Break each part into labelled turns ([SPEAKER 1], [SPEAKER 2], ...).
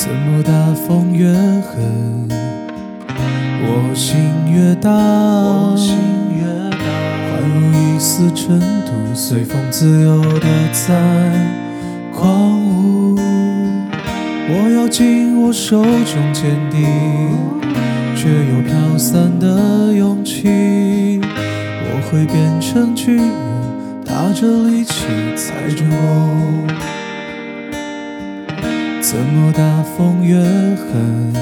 [SPEAKER 1] 怎么大风越狠，我心越大，宛如一丝尘土，随风自由的在狂舞。我要紧握手中坚定，却又飘散的勇气。我会变成巨人，踏着力气踩着梦。怎么大风越狠，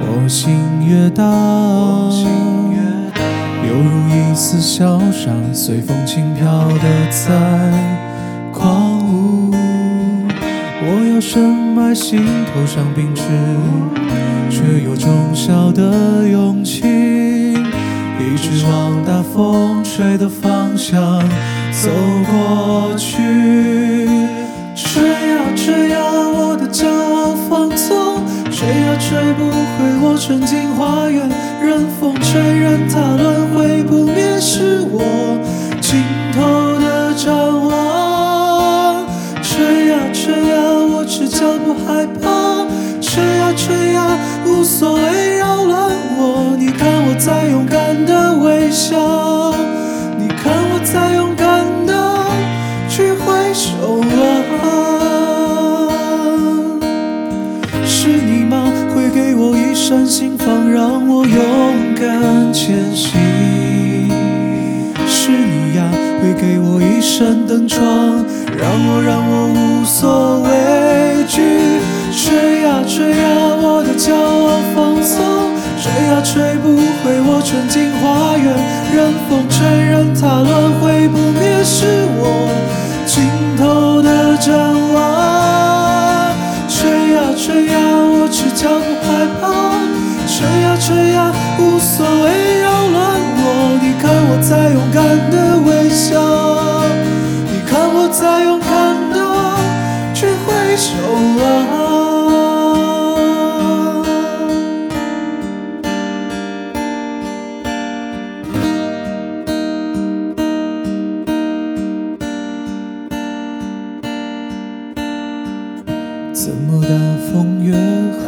[SPEAKER 1] 我心越大，犹如一丝小伤，随风轻飘的在狂舞。我要深埋心头上冰齿，却有种小的勇气，一直往大风吹的方向走过追不回我纯净花园，任风吹，任它乱，毁不灭是我心房，让我勇敢前行。是你呀，会给我一扇灯窗，让我让我无所畏惧。吹呀吹呀，我的骄傲放纵，吹呀吹不回我纯净花园。任风吹，任它乱，会不灭是我尽头的展无所谓扰乱我。你看我在勇敢的微笑，你看我在勇敢的去挥手啊。怎么大风越狠，